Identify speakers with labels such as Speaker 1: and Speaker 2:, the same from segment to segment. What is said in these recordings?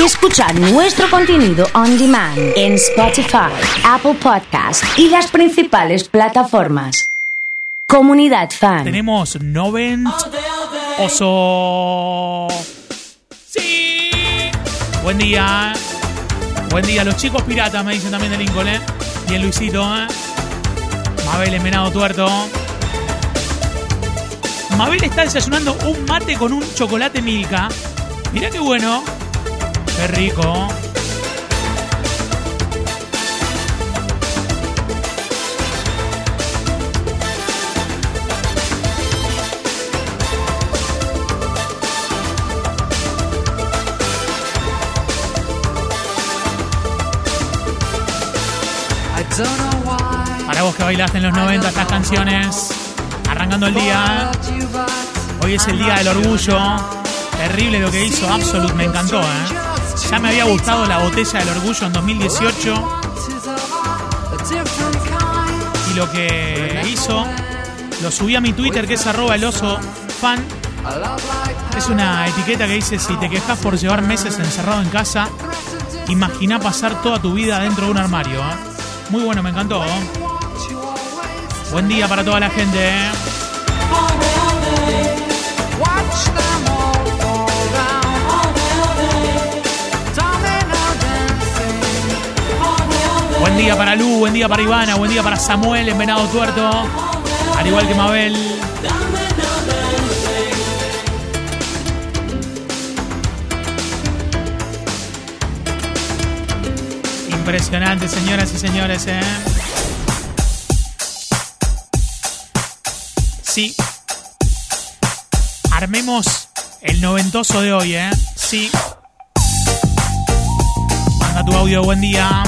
Speaker 1: y escuchar nuestro contenido on demand en Spotify, Apple Podcast y las principales plataformas. Comunidad Fan.
Speaker 2: Tenemos Novent Oso. Sí. Buen día. Buen día. Los chicos piratas me dicen también de Lincoln, ¿eh? Bien Luisito, ¿eh? Mabel Envenado Tuerto. Mabel está desayunando un mate con un chocolate Milka. Mirá qué bueno. Qué rico. Para vos que bailaste en los 90 estas canciones, arrancando el día. Hoy es el día del orgullo. Terrible lo que hizo Absolute, me encantó. ¿eh? Ya me había gustado la botella del orgullo en 2018. Y lo que hizo, lo subí a mi Twitter que es arroba el oso fan. Es una etiqueta que dice, si te quejas por llevar meses encerrado en casa, imagina pasar toda tu vida dentro de un armario. ¿eh? Muy bueno, me encantó. Buen día para toda la gente. ¿eh? Día para Lu, buen día para Ivana, buen día para Samuel en Venado Tuerto. Al igual que Mabel. Impresionante, señoras y señores, ¿eh? Sí. Armemos el noventoso de hoy, ¿eh? Sí. Manda tu audio, buen día.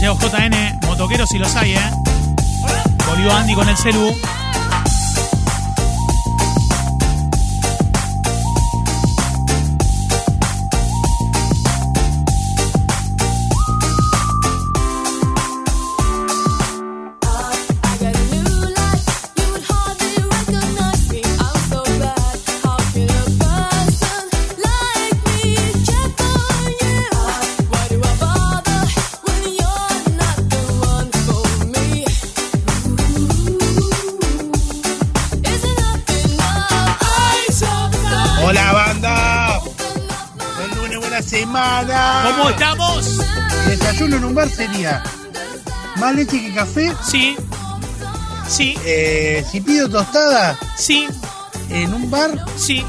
Speaker 2: Allego JN, motoqueros si los hay, ¿eh? Volvió Andy con el celu.
Speaker 3: Desayuno en un bar sería más leche que café.
Speaker 2: Sí. Sí.
Speaker 3: Eh, si pido tostada
Speaker 2: Sí.
Speaker 3: en un bar,
Speaker 2: Sí.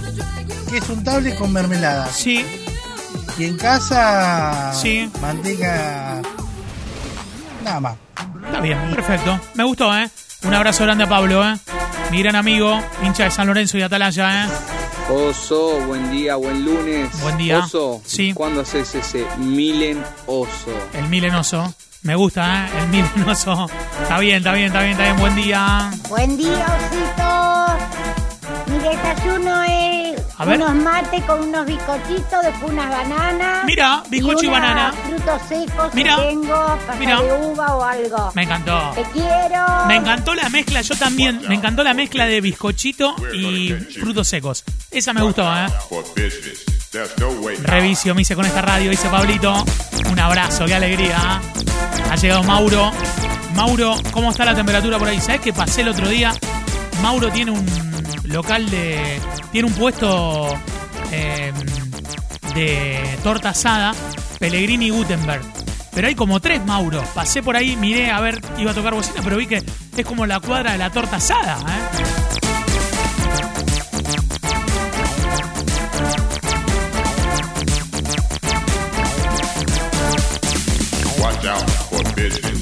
Speaker 3: que es un tablet con mermelada.
Speaker 2: Sí.
Speaker 3: Y en casa,
Speaker 2: Sí.
Speaker 3: manteca. Nada más.
Speaker 2: Está bien, perfecto. Me gustó, ¿eh? Un abrazo grande a Pablo, ¿eh? Mi gran amigo, hincha de San Lorenzo y Atalaya, ¿eh?
Speaker 4: Oso, buen día, buen lunes.
Speaker 2: Buen día.
Speaker 4: Oso,
Speaker 2: Sí.
Speaker 4: ¿cuándo haces ese Milen Oso?
Speaker 2: El milenoso. Me gusta, ¿eh? El milenoso. Está bien, está bien, está bien, está bien. Buen día.
Speaker 5: Buen día, osito. Mi desayuno es
Speaker 2: A ver.
Speaker 5: unos mates con unos bizcochitos, después unas bananas.
Speaker 2: Mira, bizcocho y,
Speaker 5: una
Speaker 2: banana.
Speaker 5: frutos secos
Speaker 2: Mira.
Speaker 5: si tengo, pasta
Speaker 2: Mira.
Speaker 5: de uva o algo.
Speaker 2: Me encantó.
Speaker 5: Te quiero.
Speaker 2: Me encantó la mezcla, yo también. Me encantó la mezcla de bizcochito y frutos secos. Esa me gustó, ¿eh? Revicio, me hice con esta radio, dice Pablito. Un abrazo, qué alegría. Ha llegado Mauro. Mauro, ¿cómo está la temperatura por ahí? ¿Sabes qué pasé el otro día? Mauro tiene un local de. Tiene un puesto eh, de torta asada, Pellegrini Gutenberg. Pero hay como tres Mauro. Pasé por ahí, miré a ver, iba a tocar bocina, pero vi que es como la cuadra de la torta asada. ¿eh?
Speaker 6: Watch out for bitches.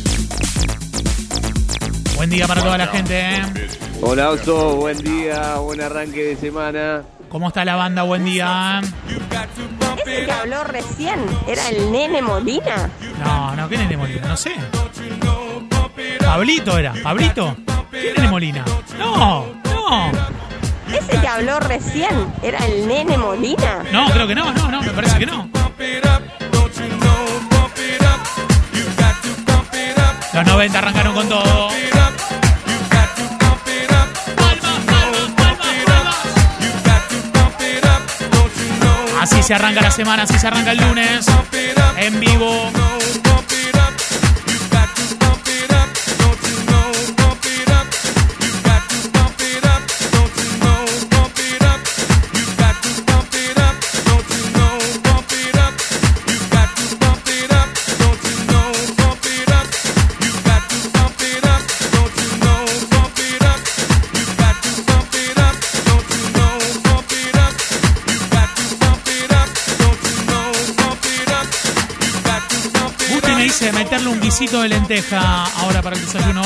Speaker 2: Buen día para toda la gente. ¿eh?
Speaker 7: Hola Oso, buen día, buen arranque de semana.
Speaker 2: ¿Cómo está la banda? Buen día.
Speaker 8: Ese que habló recién era el nene Molina.
Speaker 2: No, no, ¿qué nene Molina? No sé. Pablito era. ¿Pablito? ¿Qué nene Molina? No, no.
Speaker 8: Ese que habló recién era el nene Molina.
Speaker 2: No, creo que no, no, no, me parece que no. Los 90 arrancaron con todo. Así se arranca la semana, así se arranca el lunes. En vivo. Meterle un guisito de lenteja ahora para el desayuno.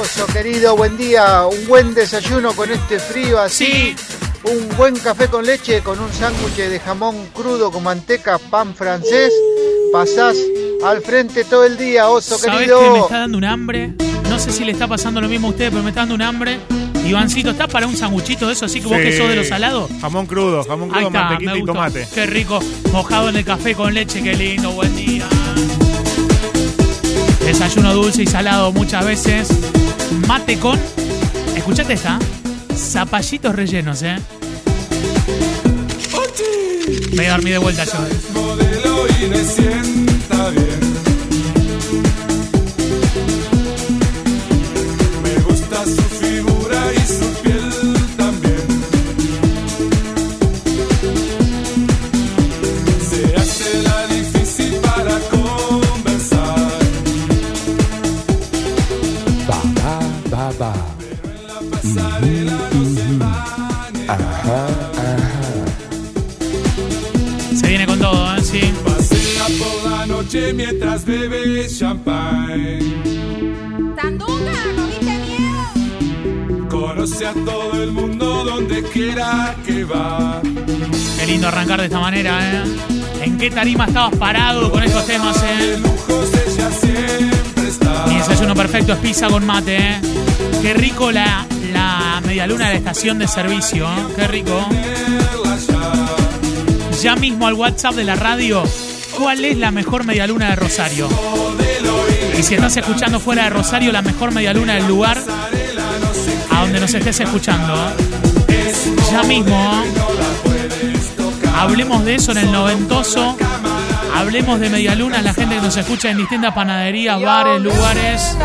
Speaker 3: Oso querido, buen día. Un buen desayuno con este frío así.
Speaker 2: Sí.
Speaker 3: Un buen café con leche con un sándwich de jamón crudo con manteca, pan francés. Pasás al frente todo el día, oso
Speaker 2: ¿Sabes
Speaker 3: querido.
Speaker 2: que me está dando un hambre? No sé si le está pasando lo mismo a ustedes, pero me está dando un hambre. Ivancito, ¿está para un sanguchito de eso? Así que vos que
Speaker 9: Sí.
Speaker 2: sos de los salados.
Speaker 9: Jamón crudo, jamón crudo,
Speaker 2: está,
Speaker 9: mantequita y tomate.
Speaker 2: Qué rico, mojado en el café con leche, qué lindo, buen día. Desayuno dulce y salado muchas veces. Mate con, escuchate esta, zapallitos rellenos, ¿eh? Me voy a dormir de vuelta yo. человек arrancar de esta manera, ¿eh? ¿En qué tarima estabas parado con estos temas, eh? Mi desayuno perfecto es pizza con mate, ¿eh? Qué rico la, la medialuna de la estación de servicio, ¿eh? Qué rico.
Speaker 10: Ya
Speaker 2: mismo al WhatsApp de la radio, ¿cuál es la mejor medialuna de Rosario? Y si estás escuchando fuera de Rosario, la mejor medialuna del lugar a donde nos estés escuchando. ¿eh? Ya mismo, ¿eh? Hablemos de eso en el noventoso. Hablemos de medialuna, la gente que nos escucha en distintas panaderías, bares, lugares.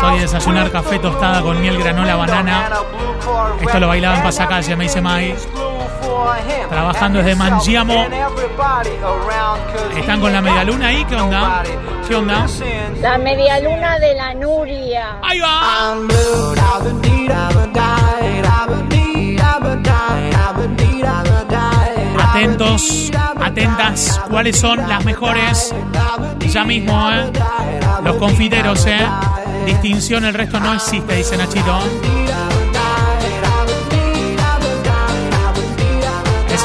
Speaker 2: Soy desayunar café tostada con miel, granola, banana. Esto lo bailaba en pasacalle, me dice Mai. Trabajando desde Mangiamo. ¿Están con la medialuna ahí? ¿Qué onda? ¿Qué onda?
Speaker 5: La media luna de la Nuria.
Speaker 2: ¡Ahí va! Atentos, atentas, ¿cuáles son las mejores? Ya mismo, ¿eh? Los confiteros, ¿eh? Distinción, el resto no existe, dice Nachito.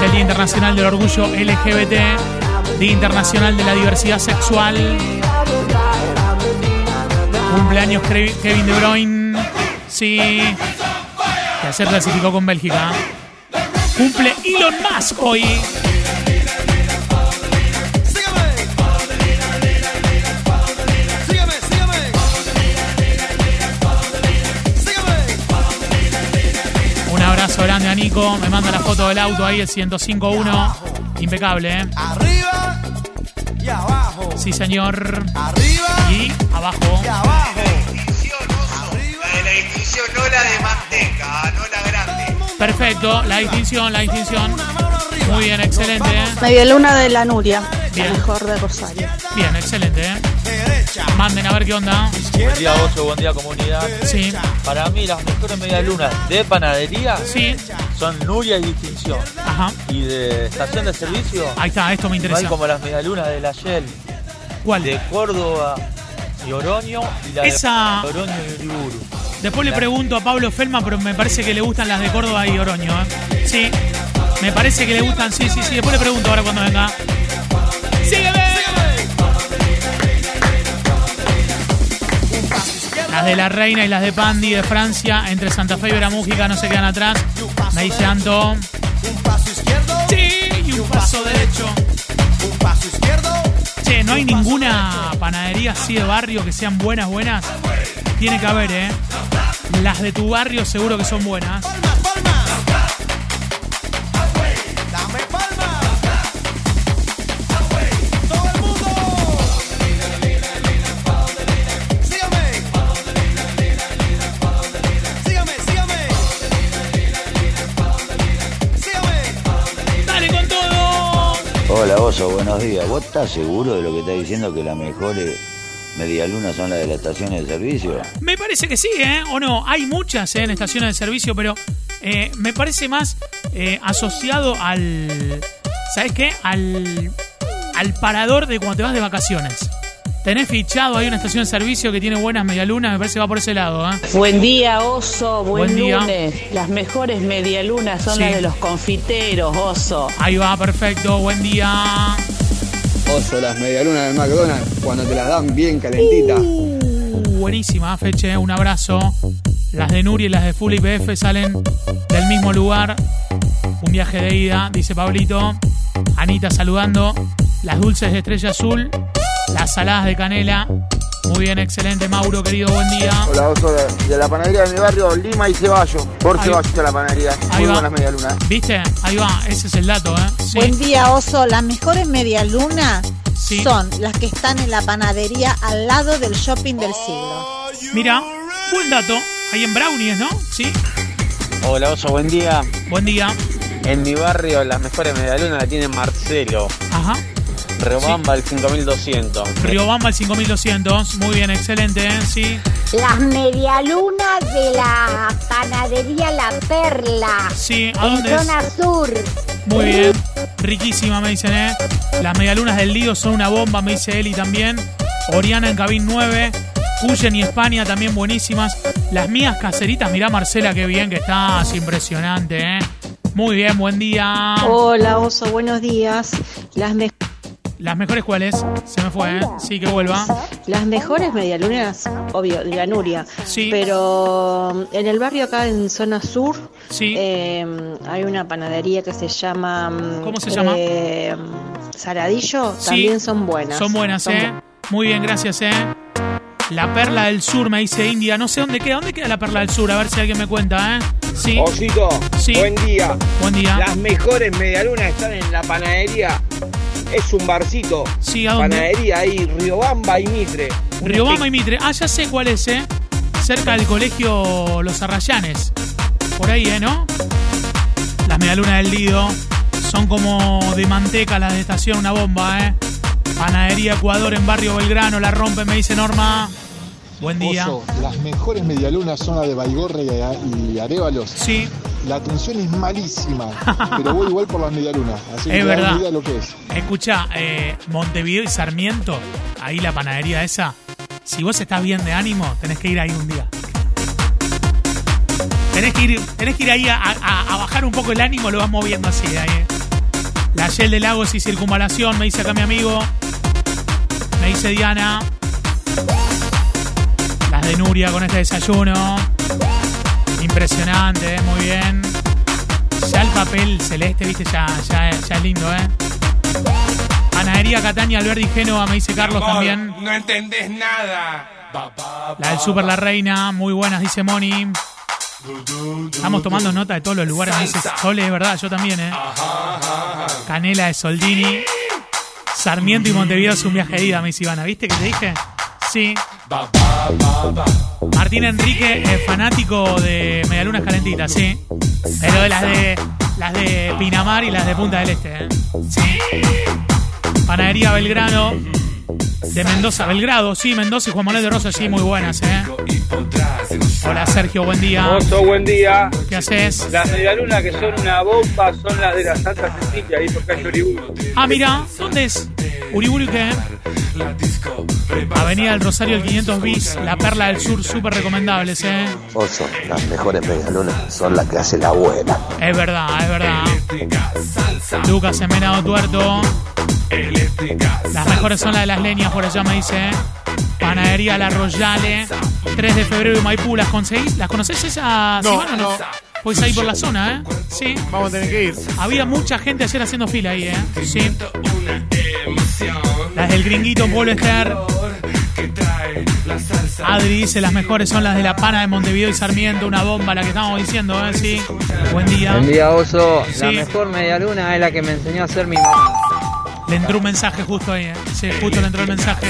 Speaker 2: El Día Internacional del Orgullo LGBT, Día Internacional de la Diversidad Sexual. Cumpleaños Kevin De Bruyne. Sí. Que ayer clasificó con Bélgica. Cumple Elon Musk hoy. Nico. Me manda la foto del auto ahí, el 1051. Impecable, ¿eh?
Speaker 11: Arriba y abajo.
Speaker 2: Sí, señor.
Speaker 11: Arriba
Speaker 2: Y abajo.
Speaker 11: y abajo.
Speaker 12: La distinción, no la de manteca, no la grande.
Speaker 2: Perfecto, la distinción, la distinción. Muy bien, excelente. ¿eh?
Speaker 13: Media luna de la Nuria,
Speaker 2: Bien.
Speaker 13: la mejor de Rosario.
Speaker 2: Bien, excelente. ¿eh? Manden a ver qué onda.
Speaker 14: Buen día, Oso, buen día, comunidad.
Speaker 2: Sí,
Speaker 14: Para mí, las mejores medialunas de panadería
Speaker 2: sí.
Speaker 14: Son Nuria y Distinción.
Speaker 2: Ajá.
Speaker 14: Y de estación de servicio,
Speaker 2: Ahí está, esto me
Speaker 14: no hay
Speaker 2: interesa.
Speaker 14: como las medialunas de la Shell,
Speaker 2: ¿Cuál?
Speaker 14: de Córdoba y Oroño, y la
Speaker 2: Esa-
Speaker 14: de Oroño y Uriburu.
Speaker 2: Después le pregunto a Pablo Felma, pero me parece que le gustan las de Córdoba y Oroño. ¿eh? Sí, me parece que le gustan, sí, sí, sí. Después le pregunto ahora cuando venga. Las de la Reina y las de Pandi de Francia, entre Santa Fe y Veramújica no se quedan atrás. Me dice Anto. Sí, y un paso derecho.
Speaker 9: Un paso izquierdo.
Speaker 2: Che, no hay ninguna panadería así de barrio que sean buenas, buenas. Tiene que haber, ¿eh? Las de tu barrio seguro que son buenas.
Speaker 15: Buenos días. ¿Vos estás seguro de lo que estás diciendo que las mejores medialunas son las de las estaciones de servicio?
Speaker 2: Me parece que sí, ¿eh? O no, hay muchas ¿eh? en estaciones de servicio, pero eh, me parece más eh, asociado al. ¿Sabes qué? Al, al parador de cuando te vas de vacaciones. Tenés fichado ahí una estación de servicio que tiene buenas medialunas, me parece que va por ese lado, ¿eh?
Speaker 16: Buen día, oso. Buen,
Speaker 2: Buen día.
Speaker 16: lunes. Las mejores medialunas son
Speaker 2: Sí.
Speaker 16: las de los confiteros, oso.
Speaker 2: Ahí va, perfecto, buen día.
Speaker 4: Oso, las medialunas del McDonald's, cuando te las dan bien calentitas.
Speaker 2: Uh, buenísima, Feche, un abrazo. Las de Nuri y las de Full IPF salen del mismo lugar. Un viaje de ida, dice Pablito. Anita saludando. Las dulces de estrella azul. Las saladas de canela. Muy bien, excelente, Mauro, querido, buen día.
Speaker 3: Hola, oso de, de la panadería de mi barrio, Lima y Ceballo. Por
Speaker 2: Ahí-
Speaker 3: Ceballo está la panadería.
Speaker 2: Ahí
Speaker 3: Muy
Speaker 2: va.
Speaker 3: buenas medialunas.
Speaker 2: ¿Viste? Ahí va, ese es el dato, ¿eh? Sí.
Speaker 13: Buen día, oso. Las mejores medialunas
Speaker 2: Sí.
Speaker 13: son las que están en la panadería al lado del shopping del siglo.
Speaker 2: Mira, buen dato. Ahí en Brownies, ¿no? Sí.
Speaker 7: Hola Oso, buen día.
Speaker 2: Buen día.
Speaker 7: En mi barrio las mejores medialunas la tiene Marcelo.
Speaker 2: Ajá.
Speaker 7: Riobamba el 5200.
Speaker 2: Riobamba el 5200. Muy bien, excelente, ¿eh? Sí.
Speaker 5: Las medialunas de la panadería La Perla.
Speaker 2: Sí, ¿a
Speaker 5: en
Speaker 2: dónde es?
Speaker 5: zona sur.
Speaker 2: Muy bien. Riquísima, me dicen, ¿eh? Las medialunas del Lido son una bomba, me dice Eli también. Oriana en Cabin 9. Cuyen y España también buenísimas. Las mías caseritas, mirá Marcela, qué bien que estás. Impresionante, ¿eh? Muy bien, buen día.
Speaker 13: Hola, oso. Buenos días. Las, me-
Speaker 2: ¿Las mejores cuáles? Se me fue, ¿eh? Sí, que vuelva.
Speaker 13: las mejores medialunas, obvio, de la Nuria.
Speaker 2: Sí.
Speaker 13: Pero um, en el barrio acá en zona sur
Speaker 2: Sí.
Speaker 13: eh, hay una panadería que se llama... um,
Speaker 2: ¿Cómo se llama?
Speaker 13: eh, Saradillo.
Speaker 2: Sí.
Speaker 13: También son buenas.
Speaker 2: Son buenas, ¿eh?
Speaker 13: bu-
Speaker 2: Muy bien, gracias, ¿eh? La Perla del Sur, me dice India. No sé dónde queda. ¿Dónde queda la Perla del Sur? A ver si alguien me cuenta, ¿eh? Sí.
Speaker 7: Osito,
Speaker 2: Sí.
Speaker 7: buen día.
Speaker 2: Buen día.
Speaker 7: Las mejores medialunas están en la panadería. Es un barcito.
Speaker 2: Sí, ¿a dónde?
Speaker 7: Panadería ahí, Riobamba y Mitre.
Speaker 2: Riobamba y Mitre. Ah, ya sé cuál es, ¿eh? Cerca del colegio Los Arrayanes. Por ahí, ¿eh? ¿No? Las medialunas del Lido son como de manteca las de estación, una bomba, ¿eh? Panadería Ecuador en Barrio Belgrano, la rompe, me dice Norma. Buen día.
Speaker 17: Oso, las mejores medialunas son las de Baigorre y, y Arévalos.
Speaker 2: Sí.
Speaker 17: La atención es malísima, pero voy igual por las medialunas. Así que
Speaker 2: Es
Speaker 17: das
Speaker 2: verdad.
Speaker 17: idea lo que es.
Speaker 2: Escucha, eh, Montevideo y Sarmiento, ahí la panadería esa. Si vos estás bien de ánimo, tenés que ir ahí un día. Tenés que ir, tenés que ir ahí a, a- a bajar un poco el ánimo, lo vas moviendo así de ahí. eh. La Shell de Lagos y Circunvalación, me dice acá mi amigo. Me dice Diana. Las de Nuria con este desayuno. Impresionante, eh, muy bien. Ya el papel celeste, viste, ya, ya, ya es lindo, ¿eh? Panadería Catania, Alberdi Génova, me dice Carlos
Speaker 10: Amor,
Speaker 2: también.
Speaker 10: No entendés nada.
Speaker 2: La del Super La Reina, muy buenas, dice Moni. Estamos tomando nota de todos los lugares, me dice Sole, es verdad, yo también, ¿eh? Canela de Soldini. Sarmiento y Montevideo es un viaje de ida, me dice Ivana. ¿Viste que te dije? Sí. Martín Enrique es fanático de Medialunas Calentitas, sí. Pero de las de las de Pinamar y las de Punta del Este, ¿eh? Sí. Panadería Belgrano. De Mendoza, Belgrado, sí, Mendoza y Juan Manuel de Rosa, sí, muy buenas, ¿eh? Hola Sergio, buen día.
Speaker 7: Oso, buen día.
Speaker 2: ¿Qué haces?
Speaker 7: Las medialunas que son una bomba son las de la Santa Cecilia, ahí por calle Uriburu.
Speaker 2: Ah, mira, ¿dónde es? Uriburu, ¿qué? Avenida del Rosario, el 500 bis, La Perla del Sur, súper recomendables, ¿eh?
Speaker 15: Oso, las mejores medialunas son las que hace la abuela.
Speaker 2: Es verdad, es verdad. Lucas en Venado Tuerto. Las mejores son las de las leñas, por allá me dice. ¿eh? Panadería La Royale, 3 de febrero y Maipú, ¿las conseguís? ¿Las conoces esa
Speaker 9: No,
Speaker 2: semana o no?
Speaker 9: no.
Speaker 2: Pues ahí por la zona, ¿eh? Sí.
Speaker 9: Vamos a tener que ir.
Speaker 2: Había mucha gente ayer haciendo fila ahí, ¿eh? Sí. Del gringuito Polester. Adri dice las mejores son las de la pana de Montevideo y Sarmiento, una bomba la que estamos diciendo, ¿eh? Sí. Buen día.
Speaker 18: Buen día, Oso. La
Speaker 2: Sí.
Speaker 18: mejor media luna es la que me enseñó a hacer mi mamá.
Speaker 2: Le entró un mensaje justo ahí, ¿eh? Sí, justo le entró el mensaje.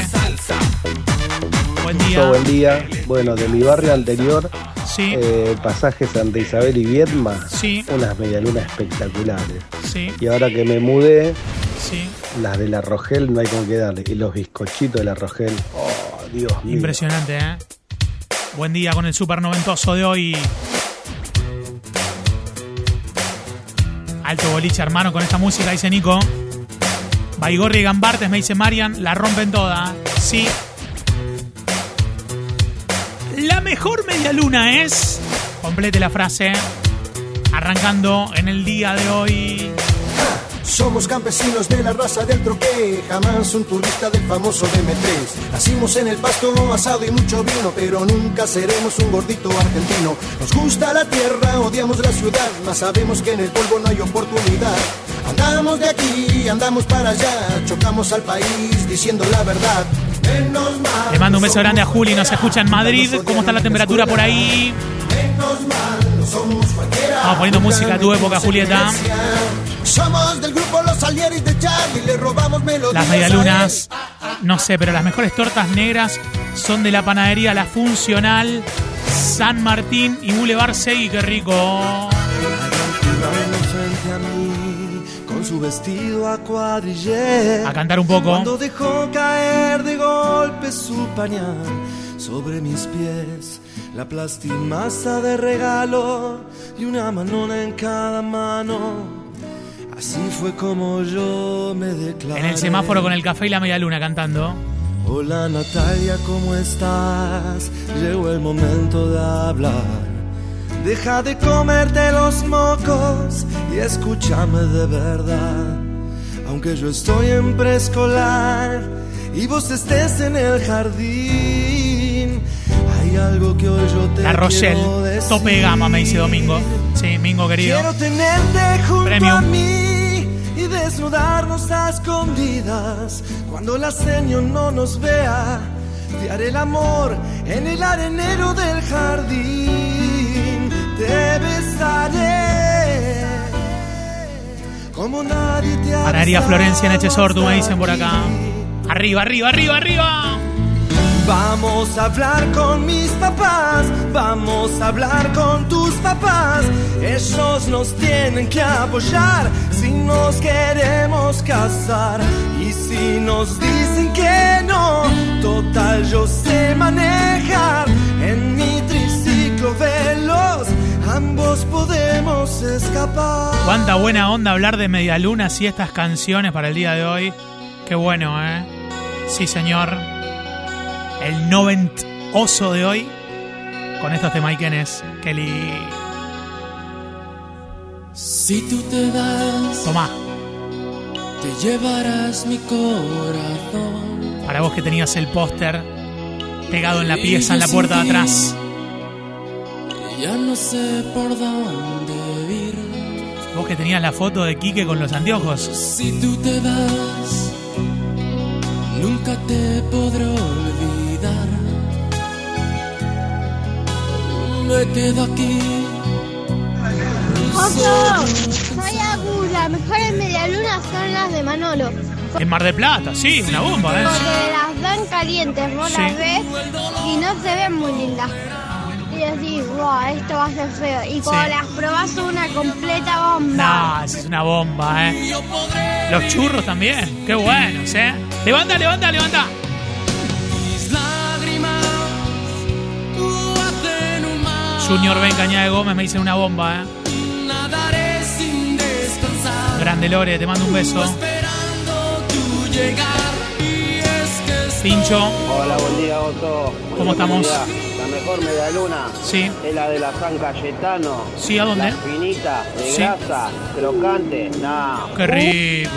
Speaker 2: Buen día.
Speaker 19: Oso, buen día. Bueno, de mi barrio anterior,
Speaker 2: Sí.
Speaker 19: eh, pasaje Santa Isabel y Viedma,
Speaker 2: Sí.
Speaker 19: unas medialunas espectaculares.
Speaker 2: Sí.
Speaker 19: Y ahora que me mudé,
Speaker 2: Sí.
Speaker 19: Las de la Rogel no hay con qué darle. Y los bizcochitos de la Rogel, oh, Dios mío.
Speaker 2: Impresionante, ¿eh? Buen día con el super noventoso de hoy. Alto boliche, hermano, con esta música, dice Nico. Baigorri y Gambartes, me dice Marian, la rompen toda. Sí. La mejor media luna es. Complete la frase. Arrancando en el día de hoy.
Speaker 20: Somos campesinos de la raza del troque, jamás un turista del famoso DM3. Nacimos en el pasto, asado y mucho vino, pero nunca seremos un gordito argentino. Nos gusta la tierra, odiamos la ciudad, mas sabemos que en el polvo no hay oportunidad. Andamos de aquí, andamos para allá, chocamos al país diciendo la verdad. Menos mal.
Speaker 2: Le mando un beso grande a Juli, nos escucha en Madrid. ¿Cómo está la temperatura por ahí?
Speaker 20: Menos mal, no somos cualquiera.
Speaker 2: Vamos poniendo música a tu época, Julieta.
Speaker 20: Somos del grupo Los Salieris de Charlie, le robamos melodías.
Speaker 2: Las medialunas, no sé, pero las mejores tortas negras son de la panadería La Funcional, San Martín y Boulevard Segui, qué rico.
Speaker 21: con su vestido a.
Speaker 2: A cantar un poco.
Speaker 21: Cuando dejó caer de golpe su pañal sobre mis pies, la plastimasa de regalo y una manona en cada mano. Así fue como yo me declaré.
Speaker 2: En el semáforo con el café y la medialuna cantando.
Speaker 21: Hola Natalia, ¿cómo estás? Llegó el momento de hablar. Deja de comerte los mocos y escúchame de verdad. Aunque yo estoy en preescolar y vos estés en el jardín, hay algo que hoy yo te
Speaker 2: La Rochelle, tope de gama, me dice Domingo. Sí, Mingo querido.
Speaker 21: Quiero tenerte junto
Speaker 2: Premium.
Speaker 21: a mí y desnudarnos a escondidas cuando la señor no nos vea. Te haré el amor en el arenero del jardín. Te besaré como nadie te ha besado
Speaker 2: Florencia en Echesortu, me dicen por acá. Arriba, arriba, arriba, arriba.
Speaker 21: Vamos a hablar con mis papás, vamos a hablar con tus papás. Ellos nos tienen que apoyar si nos queremos casar. Y si nos dicen que no, total yo sé manejar. En mi triciclo veloz, ambos podemos escapar.
Speaker 2: Cuánta buena onda hablar de medialunas y estas canciones para el día de hoy. Qué bueno, ¿eh? Sí, señor. El noventoso de hoy con estos temaiquenes. Kelly.
Speaker 22: Si tú te vas,
Speaker 2: Tomá,
Speaker 22: te llevarás mi corazón.
Speaker 2: para vos que tenías el póster pegado en la pieza, en la puerta de atrás.
Speaker 22: Ya no sé por dónde ir.
Speaker 2: Vos que tenías la foto de Quique con los anteojos.
Speaker 22: Si tú te vas, nunca te podré olvidar. Me quedo aquí.
Speaker 23: Oso, soy Agus, las mejores medialunas son las de Manolo.
Speaker 2: En Mar de Plata, sí, una bomba, ¿eh?
Speaker 23: Porque las dan calientes, vos
Speaker 2: Sí.
Speaker 23: las ves y no se ven muy lindas. Y decís, wow, esto va a ser feo. Y cuando
Speaker 2: Sí.
Speaker 23: las probás son una completa bomba.
Speaker 2: No, esa es una bomba, ¿eh? Los churros también, qué buenos, ¿eh? Levanta, levanta, levanta. Junior Ben Cañada de Gómez me dice una bomba, ¿eh? Grande Lore, te mando un beso. Pincho,
Speaker 24: Hola, buen día, Otto.
Speaker 2: ¿Cómo estamos?
Speaker 24: La mejor medialuna
Speaker 2: Sí.
Speaker 24: es la de la San Cayetano.
Speaker 2: Sí, ¿a dónde?
Speaker 24: La finita, de
Speaker 2: Sí.
Speaker 24: grasa, crocante. No.
Speaker 2: qué rico.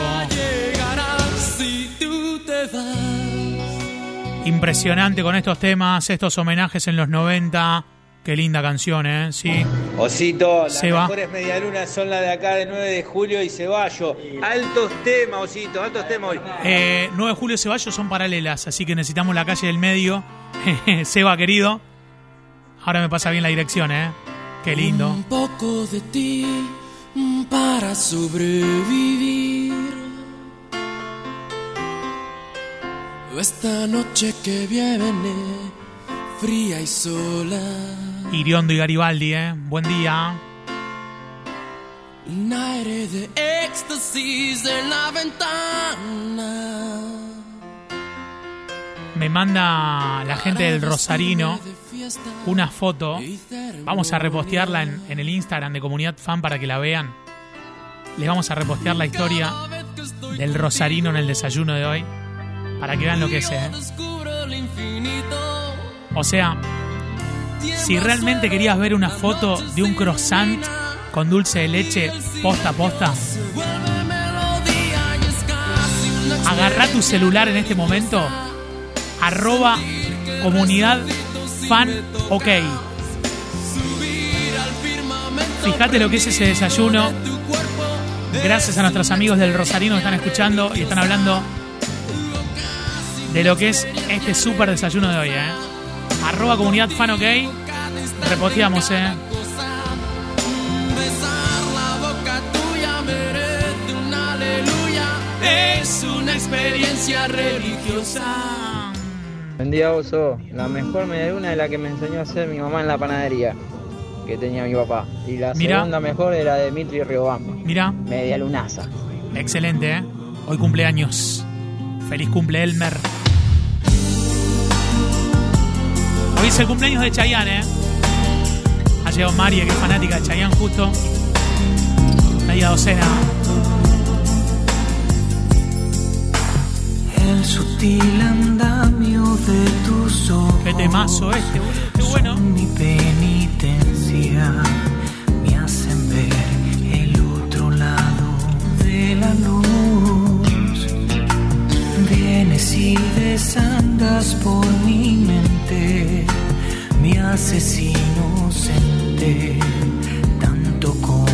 Speaker 2: Impresionante con estos temas, estos homenajes en los 90. Qué linda canción, ¿eh? Sí.
Speaker 25: Osito, las
Speaker 2: Se va.
Speaker 25: mejores medialunas son las de acá de 9 de julio y Ceballo. Altos temas, Osito, altos temas hoy.
Speaker 2: Eh, 9 de julio Ceballos son paralelas, así que necesitamos la calle del medio. Seba, querido. Ahora me pasa bien la dirección, ¿eh? Qué lindo.
Speaker 26: Un poco de ti para sobrevivir. Esta noche que viene, fría y sola.
Speaker 2: Iriondo y Garibaldi, ¿eh? Buen día.
Speaker 26: Un aire de éxtasis en la ventana.
Speaker 2: Me manda la gente del Rosarino una foto. Vamos a repostearla en, en el Instagram de Comunidad Fan para que la vean. Les vamos a repostear la historia del Rosarino en el desayuno de hoy. Para que vean lo que es, ¿eh? O sea, si realmente querías ver una foto de un croissant con dulce de leche posta a posta, agarra tu celular en este momento, arroba comunidad fan ok. Fíjate lo que es ese desayuno. Gracias a nuestros amigos del Rosarino que están escuchando y están hablando de lo que es este súper desayuno de hoy, ¿eh? Arroba comunidad fan ok. Reposteamos, ¿eh?
Speaker 26: Es una experiencia religiosa.
Speaker 18: Buen día, Oso. La mejor medialuna es la que me enseñó a hacer mi mamá en la panadería que tenía mi papá. Y la
Speaker 2: Mirá.
Speaker 18: segunda mejor era de Dimitri Riobamba.
Speaker 2: Mira,
Speaker 18: Medialunaza.
Speaker 2: excelente, ¿eh? Hoy cumpleaños. Feliz cumple, Elmer. Hoy es el cumpleaños de Chayanne, ¿eh? Ha llegado María, que es fanática de Chayanne justo. Media docena.
Speaker 27: El sutil andamio de tus ojos.
Speaker 2: Qué temazo este, boludo. Qué bueno.
Speaker 27: mi penitencia. Me hacen ver el otro lado de la luz. Vienes y desandas por mi mente. Me haces inocente. Tanto como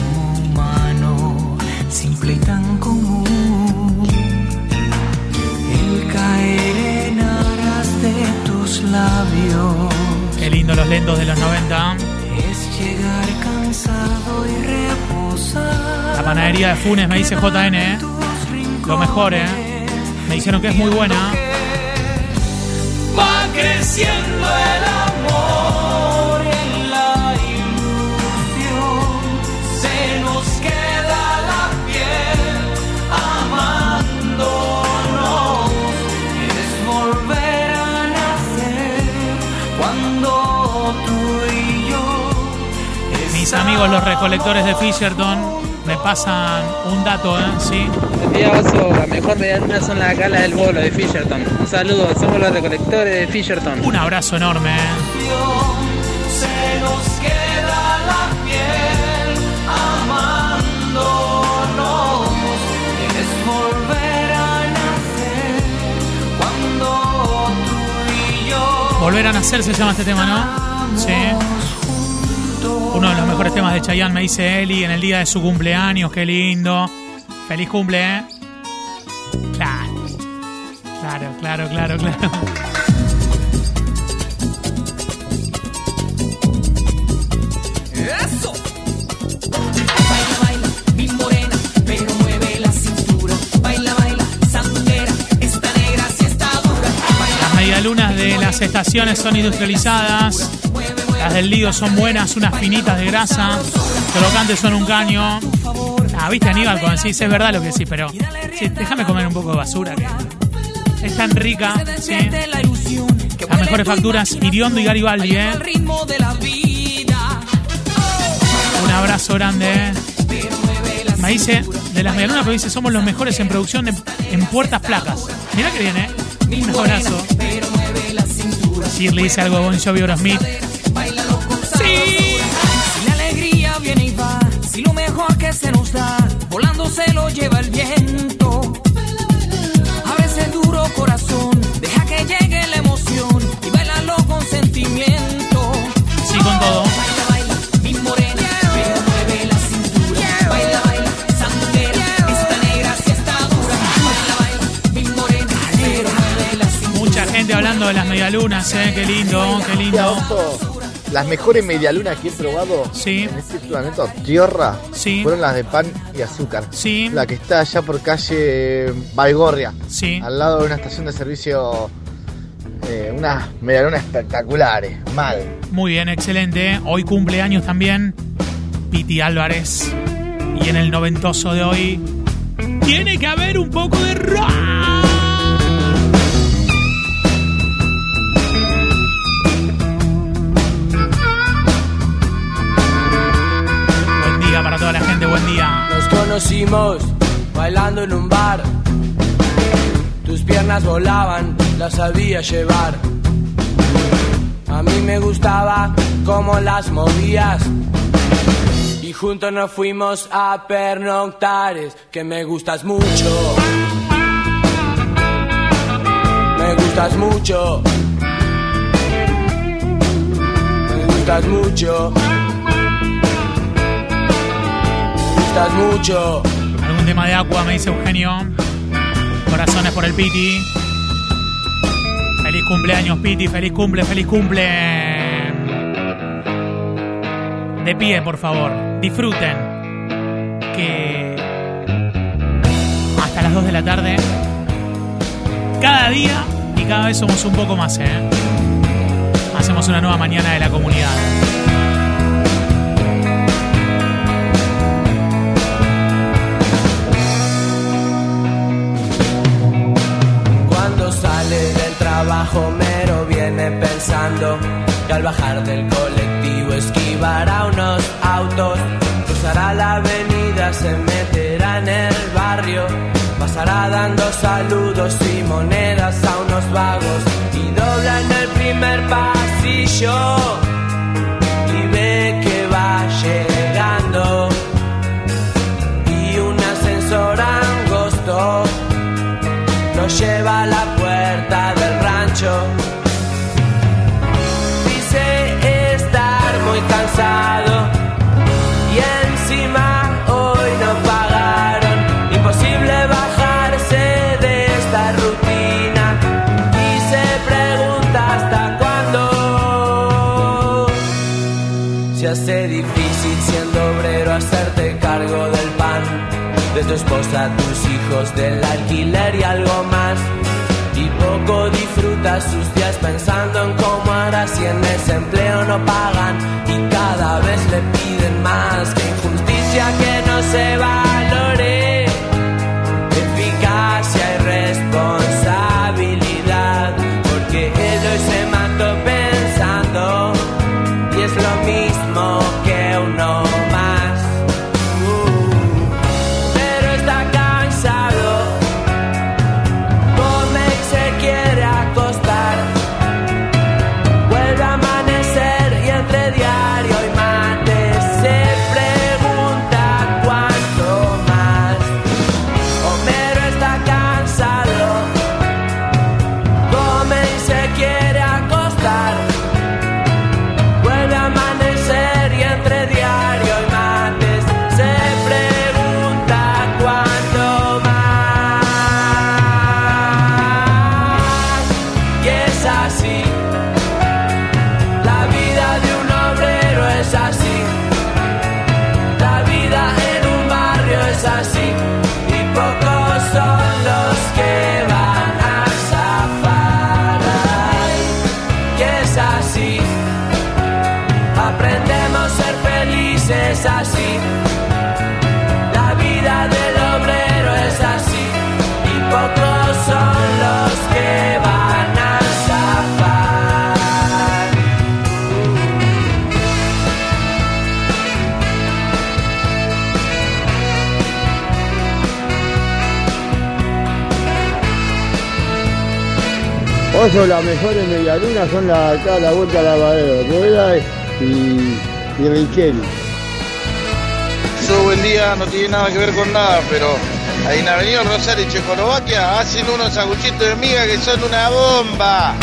Speaker 27: humano. Simple y tan común. El caer en aras de tus labios
Speaker 2: Qué lindo los lentos de los 90.
Speaker 27: es llegar cansado y reposar.
Speaker 2: La panadería de Funes me dice JN, ¿eh? Lo mejor, ¿eh? Me dijeron que es muy buena.
Speaker 26: Va creciendo el amor
Speaker 2: amigos los recolectores de Fisherton me pasan un dato, ¿eh? Sí.
Speaker 18: Día, Oso. La mejor medialuna son las galas del bolo de Fisherton. Un saludo, somos los recolectores de Fisherton.
Speaker 2: Un abrazo enorme, ¿eh?
Speaker 26: Se nos queda la piel amándonos. Volver a nacer cuando tú y yo.
Speaker 2: Volver a nacer se llama este tema, ¿no? Sí. Uno de los mejores temas de Chayanne, me dice Eli, en el día de su cumpleaños. Qué lindo. Feliz cumple, ¿eh? Claro. Claro, claro, claro, claro.
Speaker 26: ¡Eso! Baila, baila, mi morena, pero mueve la cintura. Baila, baila, sandunguera, está negra, si está dura.
Speaker 2: Las medialunas de las estaciones son industrializadas. Las del Lido son buenas, unas finitas de grasa. Crocantes son un caño. Ah, viste Aníbal cuando decís, es verdad lo que decís, pero déjame comer un poco de basura que es tan rica. Las mejores facturas, Iriondo y Garibaldi, ¿eh? Un abrazo grande, ¿eh? Me dice, de las medialunas, pero dice, somos los mejores en producción en puertas placas. Mirá que viene, ¿eh? Un abrazo. Shirley dice algo de Bon Jovi Aerosmith.
Speaker 26: está, volando se lo lleva el viento. Abre duro corazón, deja que llegue la emoción y bailalo con sentimiento.
Speaker 2: Sí, con todo.
Speaker 26: Baila, Baila, negra está Mucha
Speaker 2: gente hablando de las medialunas, ¿eh? Qué lindo, qué lindo.
Speaker 28: Las mejores medialunas que he probado
Speaker 2: Sí.
Speaker 28: en este momento, tierra,
Speaker 2: Sí.
Speaker 28: fueron las de pan y azúcar.
Speaker 2: Sí.
Speaker 28: La que está allá por calle Baigorria.
Speaker 2: Sí.
Speaker 28: Al lado de una estación de servicio. eh, unas medialunas espectaculares. Mal.
Speaker 2: Muy bien, excelente. Hoy cumpleaños también Piti Álvarez. Y en el noventoso de hoy tiene que haber un poco de rock.
Speaker 29: Conocimos bailando en un bar. Tus piernas volaban, las sabía llevar. A mí me gustaba cómo las movías. Y juntos nos fuimos a pernoctares, que me gustas mucho. Me gustas mucho. Me gustas mucho. Gustas mucho.
Speaker 2: Algún tema de agua, me dice Eugenio. Corazones por el Piti. Feliz cumpleaños, Piti. Feliz cumple, feliz cumple. De pie, por favor. Disfruten. Que hasta las 2 de la tarde. Cada día y cada vez somos un poco más, ¿eh? Hacemos una nueva mañana de la comunidad.
Speaker 29: Sale del trabajo mero viene pensando que al bajar del colectivo esquivará unos autos, cruzará la avenida, se meterá en el barrio, pasará dando saludos y monedas a unos vagos y dobla en el primer pasillo tu esposa, tus hijos, del alquiler y algo más. Y poco disfrutas sus días pensando en cómo harás si en ese empleo no pagan y cada vez le piden más. Que injusticia que no se valore,
Speaker 19: Oso, las mejores medialunas son las acá a la vuelta al lavadero, Rueda y, y Richelli.
Speaker 3: Eso, buen día, no tiene nada que ver con nada, pero ahí en Avenida Rosario y Checoslovaquia hacen unos sanguchitos de miga que son una bomba.